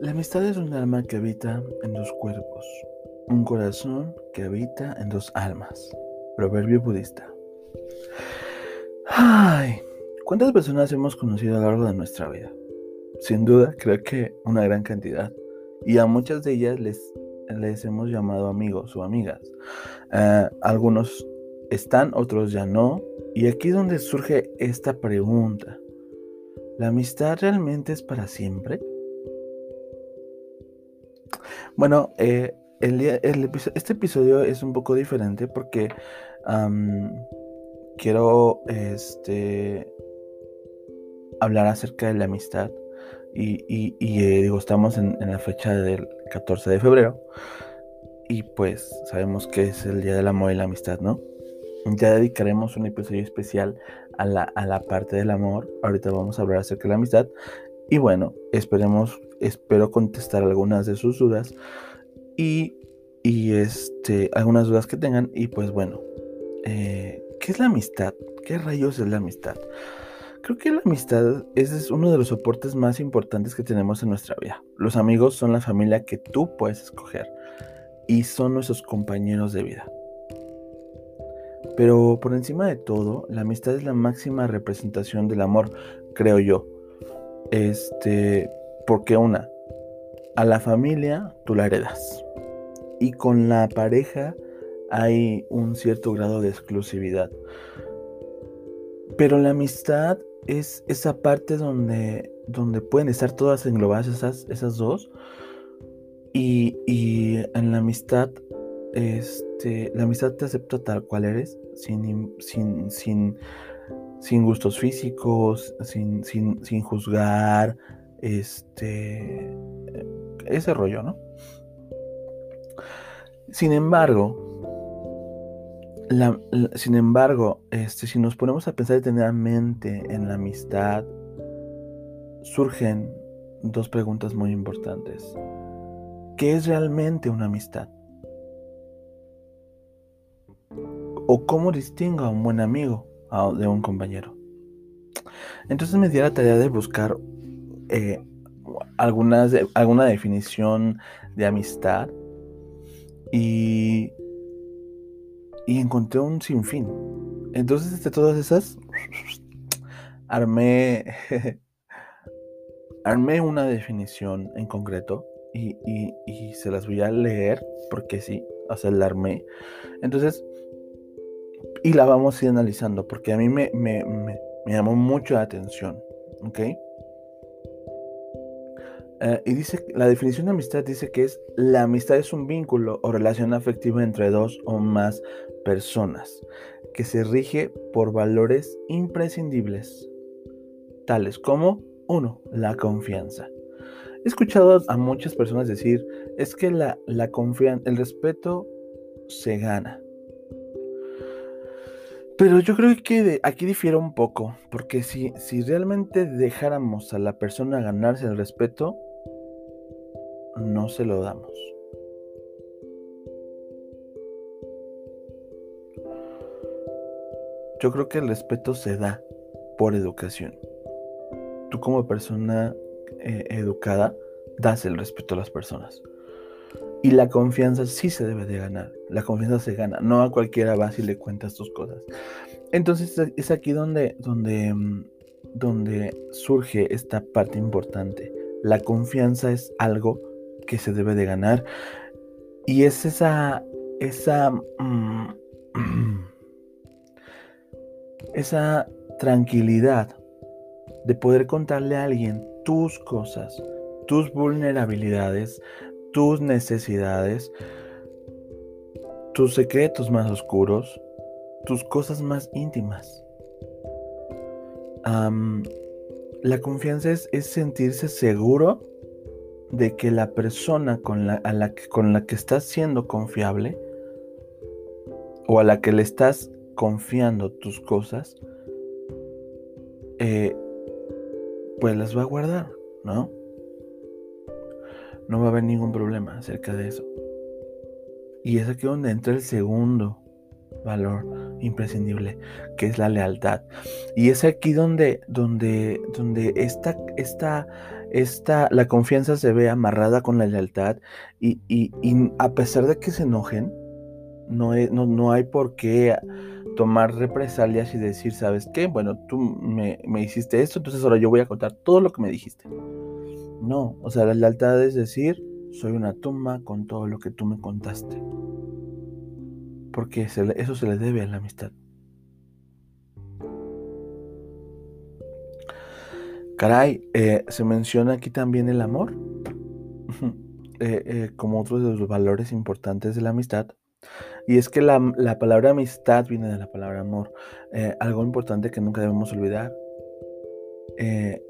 La amistad es un alma que habita en dos cuerpos, un corazón que habita en dos almas. Proverbio budista. Ay, ¿cuántas personas hemos conocido a lo largo de nuestra vida? Sin duda, creo que una gran cantidad. Y a muchas de ellas les, les hemos llamado amigos o amigas. Eh, algunos están, otros ya no. Y aquí es donde surge esta pregunta. ¿La amistad realmente es para siempre? Bueno, eh, este episodio es un poco diferente porque quiero este, hablar acerca de la amistad. Y, eh, digo, estamos en, la fecha del 14 de febrero. Y pues sabemos que es el Día del Amor y la Amistad, ¿no? Ya dedicaremos un episodio especial a la, a la parte del amor. Ahorita vamos a hablar acerca de la amistad. Y bueno, esperemos, espero contestar algunas de sus dudas. Y, y este, algunas dudas que tengan. Y pues bueno, eh, ¿qué es la amistad? ¿Qué rayos es la amistad? Creo que la amistad es uno de los soportes más importantes que tenemos en nuestra vida. Los amigos son la familia que tú puedes escoger y son nuestros compañeros de vida. Pero por encima de todo, la amistad es la máxima representación del amor, creo yo. Este, porque una, a la familia tú la heredas. Y con la pareja hay un cierto grado de exclusividad. Pero la amistad es esa parte donde, donde pueden estar todas englobadas esas, esas dos. Y, en la amistad, este, la amistad te acepta tal cual eres, sin, sin, sin, sin gustos físicos, sin, sin, sin juzgar, este, ese rollo, ¿no? Sin embargo, sin embargo, este, si nos ponemos a pensar detenidamente en la amistad, surgen dos preguntas muy importantes. ¿Qué es realmente una amistad? ¿O cómo distingo a un buen amigo de un compañero? Entonces me di la tarea de buscar eh, algunas, alguna definición de amistad y y encontré un sinfín. Entonces, de todas esas, armé, armé una definición en concreto y, se las voy a leer porque sí, o sea. Entonces, y la vamos a ir analizando porque a mí me, me, me, llamó mucho la atención, ¿ok? Eh, y dice, la definición de amistad dice que es la amistad es un vínculo o relación afectiva entre dos o más personas que se rige por valores imprescindibles, tales como uno, La confianza. He escuchado a muchas personas decir, es que la, la confianza, el respeto se gana. Pero yo creo que aquí difiere un poco, porque si, si realmente dejáramos a la persona ganarse el respeto, no se lo damos. Yo creo que el respeto se da por educación. Tú como persona eh, educada das el respeto a las personas. Y la confianza sí se debe de ganar. La confianza se gana. No a cualquiera vas y le cuentas tus cosas. Entonces es aquí donde, donde, mm, donde surge esta parte importante. La confianza es algo que se debe de ganar. Y es esa, esa, mm, esa tranquilidad de poder contarle a alguien tus cosas, tus vulnerabilidades, tus necesidades, tus secretos más oscuros, tus cosas más íntimas. la confianza es, sentirse seguro de que la persona con la, con la que estás siendo confiable o a la que le estás confiando tus cosas, pues las va a guardar, ¿no? No va a haber ningún problema acerca de eso. Y es aquí donde entra el segundo, valor imprescindible, que es la lealtad. Y es aquí donde, donde, donde esta, esta, esta, la confianza se ve amarrada con la lealtad y, y, y a pesar de que se enojen, no, no, no, hay por qué tomar represalias y decir, ¿sabes qué? Bueno, tú me, me hiciste esto, entonces ahora yo voy a contar todo lo que me dijiste. No, o sea, la lealtad es decir, soy una tumba con todo lo que tú me contaste. Porque eso se le debe a la amistad. Caray, eh, se menciona aquí también el amor eh, eh, como otro de los valores importantes de la amistad. Y es que la, la palabra amistad viene de la palabra amor. algo importante que nunca debemos olvidar.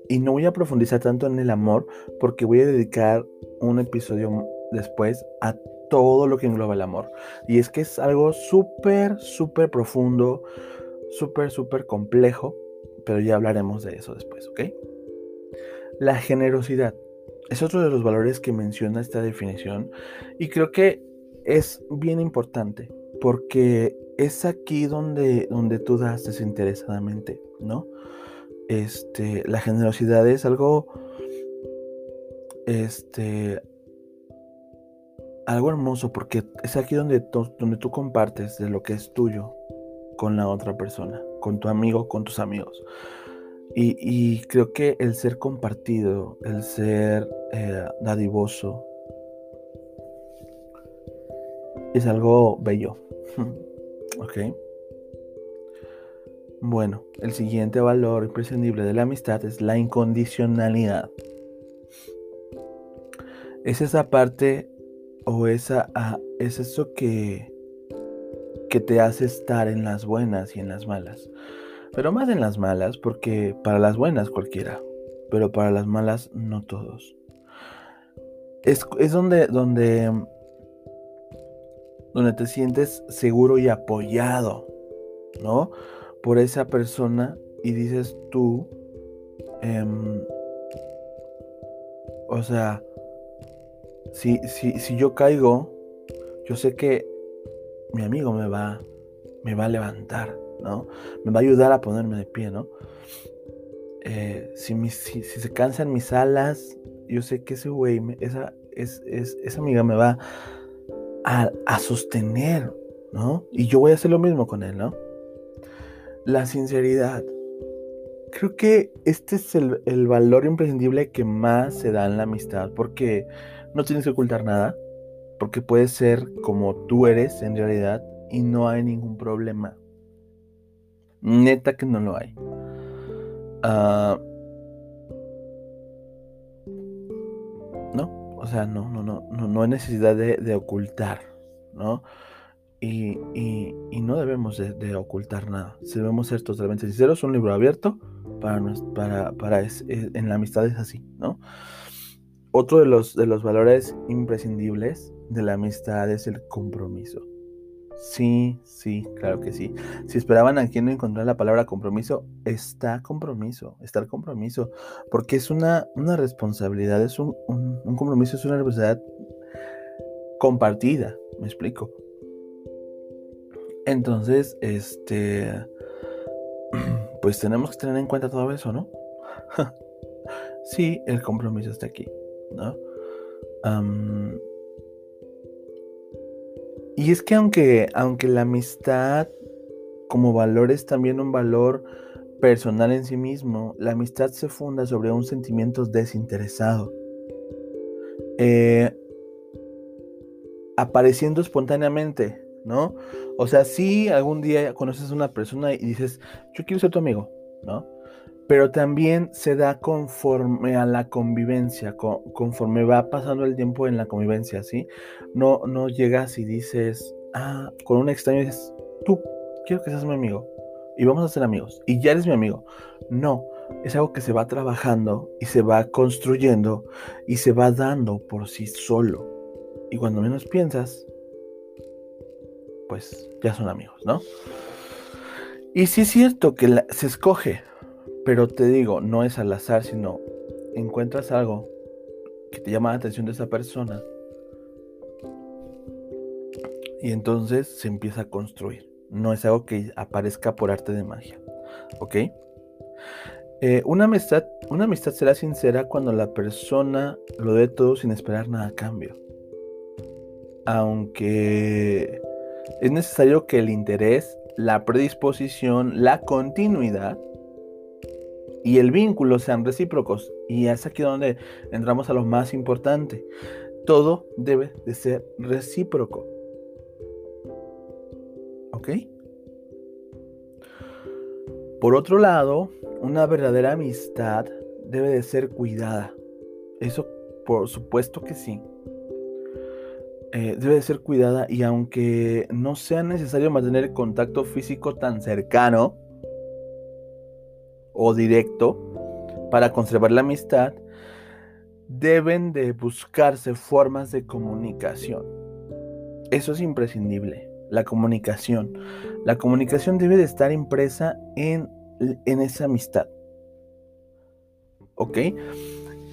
y no voy a profundizar tanto en el amor porque voy a dedicar un episodio después a todo lo que engloba el amor. Y es que es algo súper, súper profundo, súper, súper complejo, pero ya hablaremos de eso después, ¿ok? La generosidad es otro de los valores que menciona esta definición y creo que es bien importante porque es aquí donde, donde tú das desinteresadamente, ¿no? Este, la generosidad es algo este, algo hermoso porque es aquí donde, donde tú compartes de lo que es tuyo con la otra persona, con tu amigo, con tus amigos. Y, creo que el ser compartido, el ser eh, dadivoso, es algo bello. ok. Bueno, el siguiente valor imprescindible de la amistad es la incondicionalidad. Es esa parte o esa, ah, es eso que, que te hace estar en las buenas y en las malas. Pero más en las malas, porque para las buenas cualquiera, pero para las malas no todos. Es, es donde, donde, donde te sientes seguro y apoyado, ¿no? Por esa persona y dices tú, em, o sea, si, si, yo caigo, yo sé que mi amigo me va, me va a levantar, ¿no? Me va a ayudar a ponerme de pie, ¿no? Eh, si, si, se cansan mis alas, yo sé que ese güey, esa, es, esa amiga me va a, a, sostener, ¿no? Y yo voy a hacer lo mismo con él, ¿no? La sinceridad. Creo que este es el, valor imprescindible que más se da en la amistad, porque no tienes que ocultar nada, porque puedes ser como tú eres en realidad y no hay ningún problema. Neta que no lo hay. Ah, o sea, no, no, no, no, no hay necesidad de, ocultar, ¿no? Y, no debemos de, ocultar nada. Debemos ser totalmente sinceros. Un libro abierto para, para, para en la amistad es así, ¿no? Otro de los, de los valores imprescindibles de la amistad es el compromiso. Sí, sí, claro que sí. Si esperaban aquí no encontrar la palabra compromiso, está compromiso, está el compromiso, porque es una, una responsabilidad, es un, un, compromiso, es una responsabilidad compartida, me explico. Entonces, este, pues tenemos que tener en cuenta todo eso, ¿no? sí, el compromiso está aquí. ¿no? Y es que aunque, aunque la amistad como valor es también un valor personal en sí mismo, la amistad se funda sobre un sentimiento desinteresado. Eh, apareciendo espontáneamente, ¿no? O sea, si algún día conoces a una persona y dices, yo quiero ser tu amigo, ¿no? Pero también se da conforme a la convivencia, conforme va pasando el tiempo en la convivencia, ¿sí? No, no llegas y dices, ah, con un extraño dices, tú, quiero que seas mi amigo y vamos a ser amigos y ya eres mi amigo. No, es algo que se va trabajando y se va construyendo y se va dando por sí solo. Y cuando menos piensas, pues ya son amigos, ¿no? Y sí es cierto que se escoge pero te digo, no es al azar, sino encuentras algo que te llama la atención de esa persona y entonces se empieza a construir, no es algo que aparezca por arte de magia. ¿Ok? Eh, una, amistad, una amistad será sincera cuando la persona lo dé todo sin esperar nada a cambio. Aunque es necesario que el interés, la predisposición, la continuidad y el vínculo sean recíprocos. Y es aquí donde entramos a lo más importante. Todo debe de ser recíproco. ¿Ok? Por otro lado, una verdadera amistad debe de ser cuidada. Eso por supuesto que sí. Eh, debe de ser cuidada y aunque no sea necesario mantener contacto físico tan cercano o directo para conservar la amistad, deben de buscarse formas de comunicación. Eso es imprescindible, la comunicación. La comunicación debe de estar impresa en, en esa amistad. ¿Ok?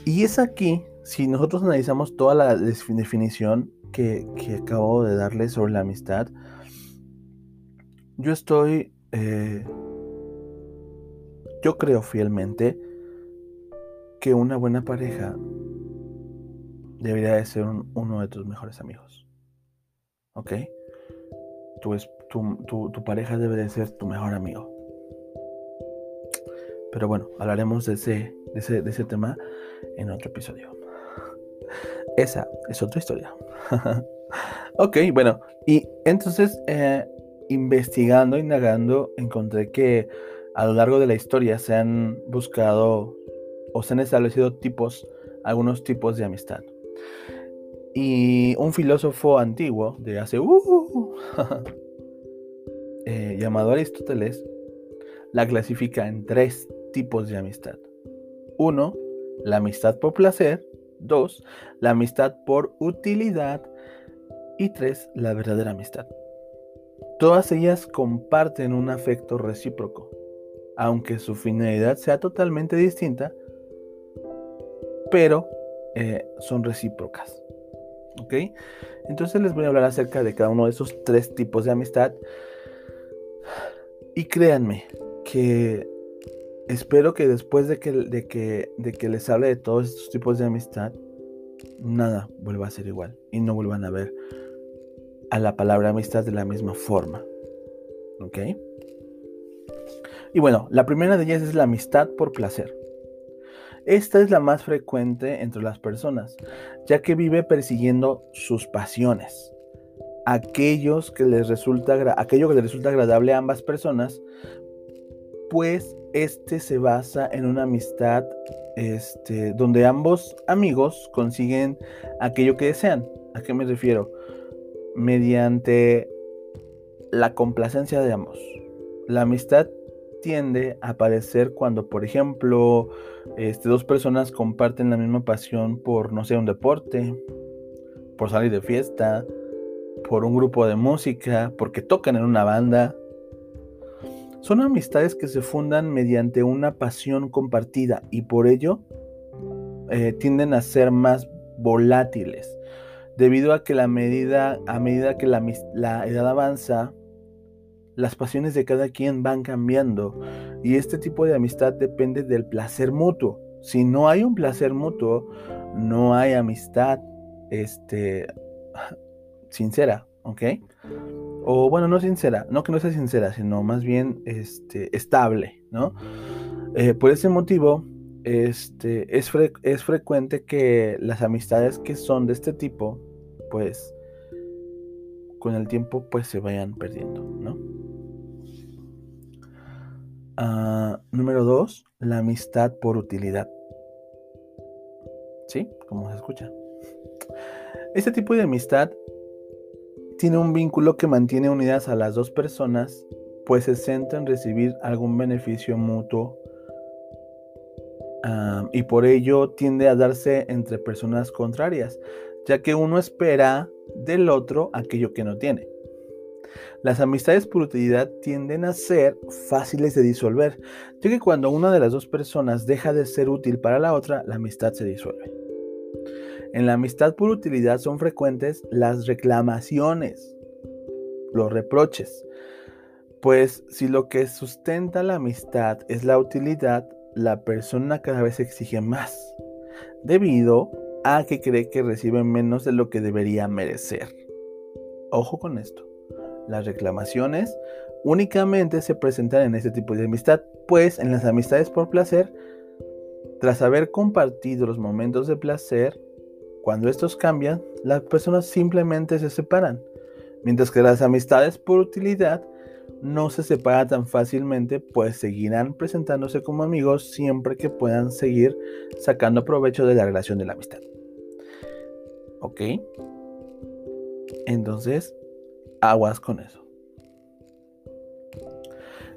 Y es aquí, si nosotros analizamos toda la definición que, acabo de darle sobre la amistad, yo estoy, eh, yo creo fielmente que una buena pareja debería de ser uno de tus mejores amigos. ¿Ok? Tu, tu, pareja debe de ser tu mejor amigo. Pero bueno, hablaremos de ese, de ese, de ese tema en otro episodio. Esa es otra historia. ok, bueno, y entonces eh, investigando, indagando, encontré que a lo largo de la historia se han buscado o se han establecido tipos, algunos tipos de amistad. Y un filósofo antiguo de hace uh, eh, llamado Aristóteles la clasifica en tres tipos de amistad. Uno, la amistad por placer. Dos, la amistad por utilidad. Y tres, la verdadera amistad. Todas ellas comparten un afecto recíproco, aunque su finalidad sea totalmente distinta, pero eh, son recíprocas. ¿Ok? Entonces les voy a hablar acerca de cada uno de esos tres tipos de amistad. Y créanme que espero que después de que, de, que, de que les hable de todos estos tipos de amistad, nada vuelva a ser igual y no vuelvan a ver a la palabra amistad de la misma forma. ¿Ok? Y bueno, la primera de ellas es la amistad por placer. Esta es la más frecuente entre las personas, ya que vive persiguiendo sus pasiones. Aquellos que les resulta, aquello que les resulta agradable a ambas personas, pues este se basa en una amistad este, donde ambos amigos consiguen aquello que desean. ¿A qué me refiero? Mediante la complacencia de ambos. La amistad tiende a aparecer cuando, por ejemplo, este, dos personas comparten la misma pasión por, no sé, un deporte, por salir de fiesta, por un grupo de música, porque tocan en una banda, son amistades que se fundan mediante una pasión compartida y por ello eh, tienden a ser más volátiles, debido a que la medida, a medida que la, la edad avanza, las pasiones de cada quien van cambiando y este tipo de amistad depende del placer mutuo. Si no hay un placer mutuo, no hay amistad este, sincera, ¿ok? o bueno, no sincera, no que no sea sincera, sino más bien este, estable, ¿no? Eh, por ese motivo, este, es, es frecuente que las amistades que son de este tipo, pues, con el tiempo, pues se vayan perdiendo, ¿no? Ah, número dos, la amistad por utilidad. ¿Sí? Como se escucha. Este tipo de amistad tiene un vínculo que mantiene unidas a las dos personas, pues se centra en recibir algún beneficio mutuo y por ello tiende a darse entre personas contrarias, ya que uno espera del otro aquello que no tiene. Las amistades por utilidad tienden a ser fáciles de disolver, ya que cuando una de las dos personas deja de ser útil para la otra, la amistad se disuelve. En la amistad por utilidad son frecuentes las reclamaciones, los reproches, Pues si lo que sustenta la amistad es la utilidad, la persona cada vez exige más, debido a que cree que recibe menos de lo que debería merecer. Ojo con esto. Las reclamaciones únicamente se presentan en este tipo de amistad, pues en las amistades por placer, tras haber compartido los momentos de placer, cuando estos cambian, las personas simplemente se separan, mientras que las amistades por utilidad no se separan tan fácilmente, pues seguirán presentándose como amigos siempre que puedan seguir sacando provecho de la relación de la amistad. ¿Ok? Entonces, aguas con eso.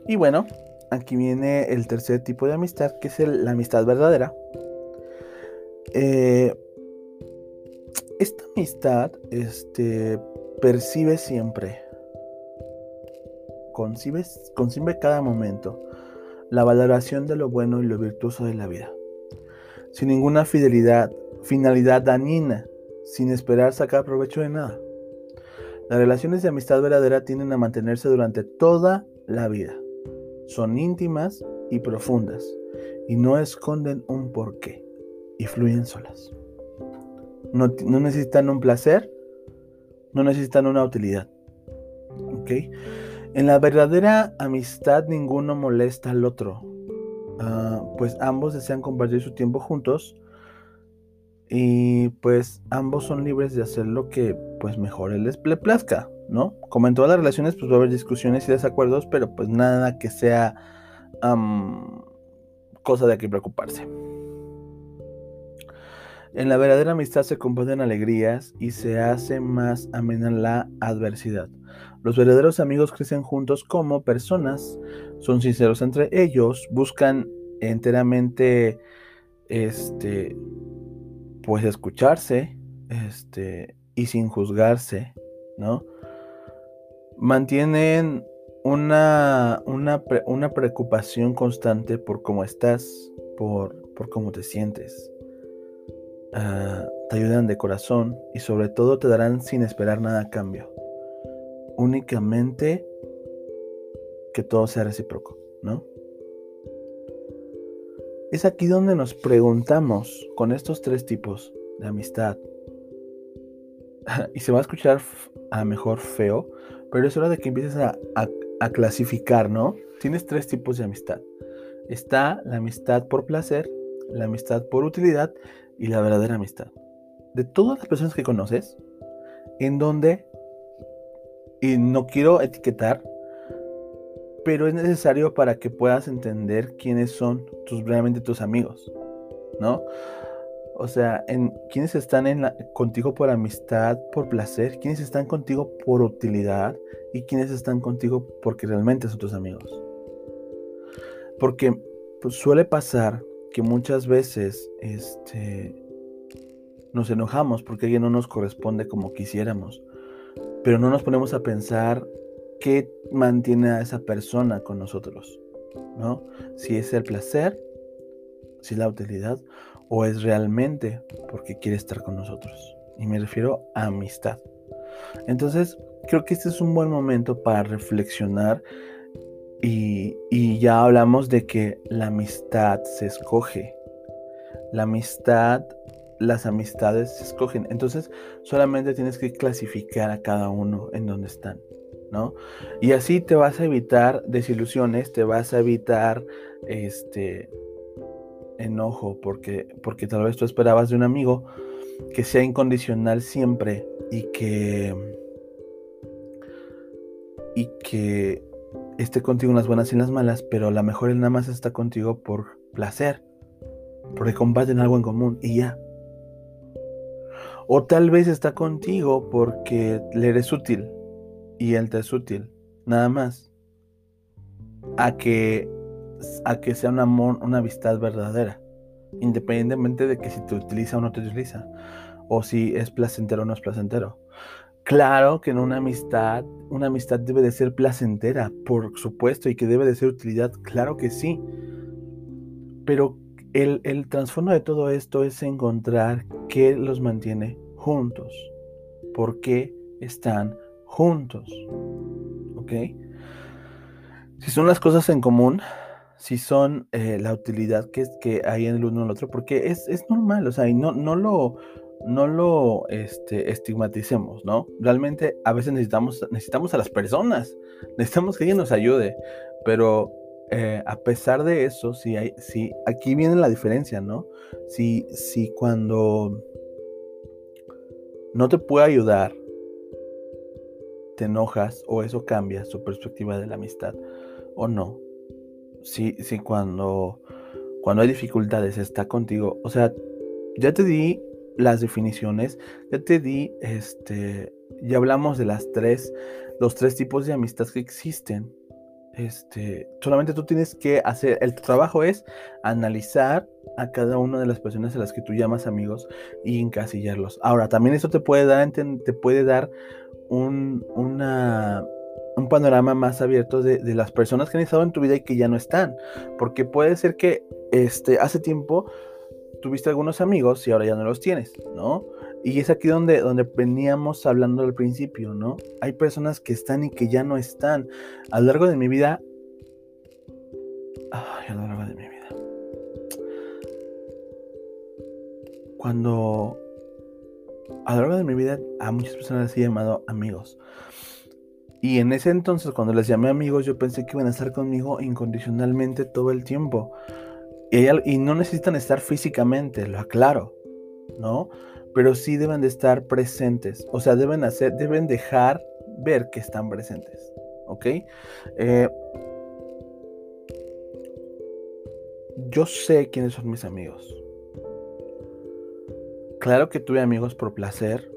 Y bueno, aquí viene el tercer tipo de amistad, que es la amistad verdadera. Eh, esta amistad este, percibe siempre, concibe, concibe cada momento la valoración de lo bueno y lo virtuoso de la vida, sin ninguna fidelidad, finalidad dañina, sin esperar sacar provecho de nada. Las relaciones de amistad verdadera tienden a mantenerse durante toda la vida. Son íntimas y profundas y no esconden un porqué y fluyen solas. No, necesitan un placer, no necesitan una utilidad. En la verdadera amistad ninguno molesta al otro, ah, pues ambos desean compartir su tiempo juntos y pues ambos son libres de hacer lo que pues mejor les plazca, ¿no? Como en todas las relaciones pues va a haber discusiones y desacuerdos, pero pues nada que sea cosa de que preocuparse. En la verdadera amistad se componen alegrías y se hace más amena la adversidad. Los verdaderos amigos crecen juntos como personas, son sinceros entre ellos, buscan enteramente este pues escucharse, este, y sin juzgarse, ¿no? Mantienen una, una, una preocupación constante por cómo estás, por, por cómo te sientes. Ah, te ayudan de corazón y sobre todo te darán sin esperar nada a cambio. Únicamente que todo sea recíproco, ¿no? Es aquí donde nos preguntamos con estos tres tipos de amistad. y se va a escuchar a mejor feo, pero es hora de que empieces a, a clasificar, ¿no? Tienes tres tipos de amistad. Está la amistad por placer, la amistad por utilidad y la verdadera amistad. De todas las personas que conoces, en donde, y no quiero etiquetar, pero es necesario para que puedas entender quiénes son tus realmente tus amigos, ¿no? O sea, en quiénes están contigo por amistad, por placer, quiénes están contigo por utilidad y quiénes están contigo porque realmente son tus amigos. Porque pues, suele pasar que muchas veces este, nos enojamos porque alguien no nos corresponde como quisiéramos, pero no nos ponemos a pensar qué mantiene a esa persona con nosotros, ¿no? Si es el placer, si es la utilidad o es realmente porque quiere estar con nosotros. Y me refiero a amistad. Entonces, creo que este es un buen momento para reflexionar y, y, ya hablamos de que la amistad se escoge. La amistad, las amistades se escogen. Entonces, solamente tienes que clasificar a cada uno en donde están. Y así te vas a evitar desilusiones, te vas a evitar este enojo, porque, porque tal vez tú esperabas de un amigo que sea incondicional siempre y que y que esté contigo en las buenas y en las malas, pero a lo mejor él nada más está contigo por placer, porque comparten algo en común y ya. O tal vez está contigo porque le eres útil, y él te es útil, nada más. A que, a que sea un amor, una amistad verdadera, independientemente de que si te utiliza o no te utiliza, o si es placentero o no es placentero. Claro que en una amistad, una amistad debe de ser placentera, por supuesto, y que debe de ser utilidad, claro que sí. Pero el, el trasfondo de todo esto es encontrar qué los mantiene juntos, por qué están juntos. ¿Ok? si son las cosas en común, si son eh, la utilidad que, que hay en el uno en el otro, porque es, es normal, o sea, y no, no lo, no lo este, estigmaticemos, ¿no? Realmente a veces necesitamos, necesitamos a las personas, necesitamos que alguien nos ayude, pero eh, a pesar de eso, si hay, si aquí viene la diferencia, ¿no? Si, si cuando no te puede ayudar, enojas o eso cambia su perspectiva de la amistad o no. Si, si cuando, cuando hay dificultades está contigo, o sea, ya te di las definiciones, ya te di, este, ya hablamos de las tres, los tres tipos de amistad que existen. Este, solamente tú tienes que hacer, el trabajo es analizar a cada una de las personas a las que tú llamas amigos y encasillarlos. Ahora, también eso te puede dar, te puede dar un, una, un panorama más abierto de, de, las personas que han estado en tu vida y que ya no están. Porque puede ser que este, hace tiempo tuviste algunos amigos y ahora ya no los tienes, ¿no? Y es aquí donde, donde veníamos hablando al principio, ¿no? Hay personas que están y que ya no están. A lo largo de mi vida... Ay, a lo largo de mi vida. Cuando... A lo largo de mi vida a muchas personas les he llamado amigos. Y en ese entonces, cuando les llamé amigos, yo pensé que iban a estar conmigo incondicionalmente todo el tiempo. Y, no necesitan estar físicamente, lo aclaro, ¿no? Pero sí deben de estar presentes, o sea, deben hacer, deben dejar ver que están presentes, ¿ok? Eh, yo sé quiénes son mis amigos. Claro que tuve amigos por placer,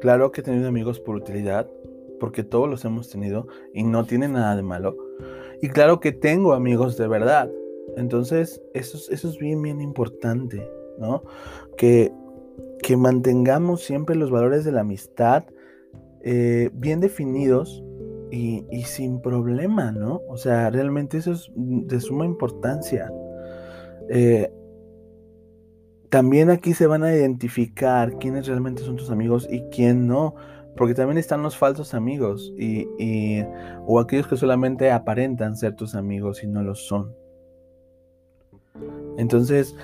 claro que he tenido amigos por utilidad, porque todos los hemos tenido y no tiene nada de malo. Y claro que tengo amigos de verdad, entonces, eso, eso es bien, bien importante, ¿no? Que, que mantengamos siempre los valores de la amistad eh, bien definidos y, sin problema, ¿no? O sea, realmente eso es de suma importancia. Eh, también aquí se van a identificar quiénes realmente son tus amigos y quién no. Porque también están los falsos amigos y, y, o aquellos que solamente aparentan ser tus amigos y no lo son. Entonces,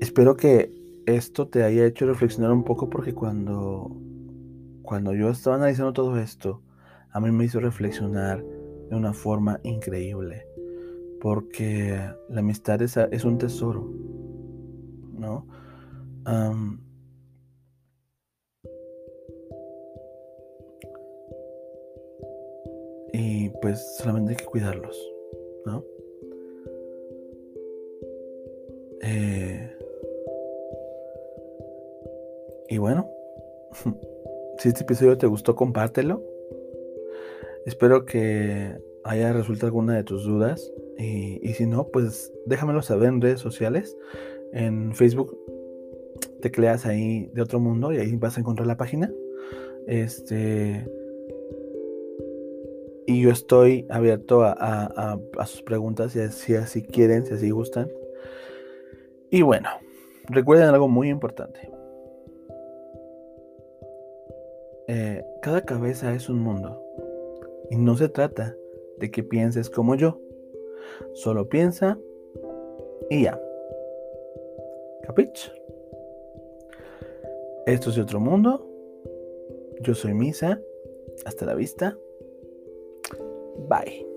espero que esto te haya hecho reflexionar un poco porque cuando, cuando yo estaba analizando todo esto, a mí me hizo reflexionar de una forma increíble. Porque la amistad es, es un tesoro, ¿no? y pues solamente hay que cuidarlos, ¿no? Eh, y bueno, si este episodio te gustó, compártelo. Espero que haya resuelto alguna de tus dudas. Y, y, si no, pues déjamelo saber en redes sociales. En Facebook te creas ahí de otro mundo y ahí vas a encontrar la página. Este. Y yo estoy abierto a, a, a sus preguntas, si así quieren, si así gustan. Y bueno, recuerden algo muy importante. Eh, cada cabeza es un mundo. Y no se trata de que pienses como yo. Solo piensa y ya. ¿Capich? Esto es de otro mundo. Yo soy Misa. Hasta la vista. Bye.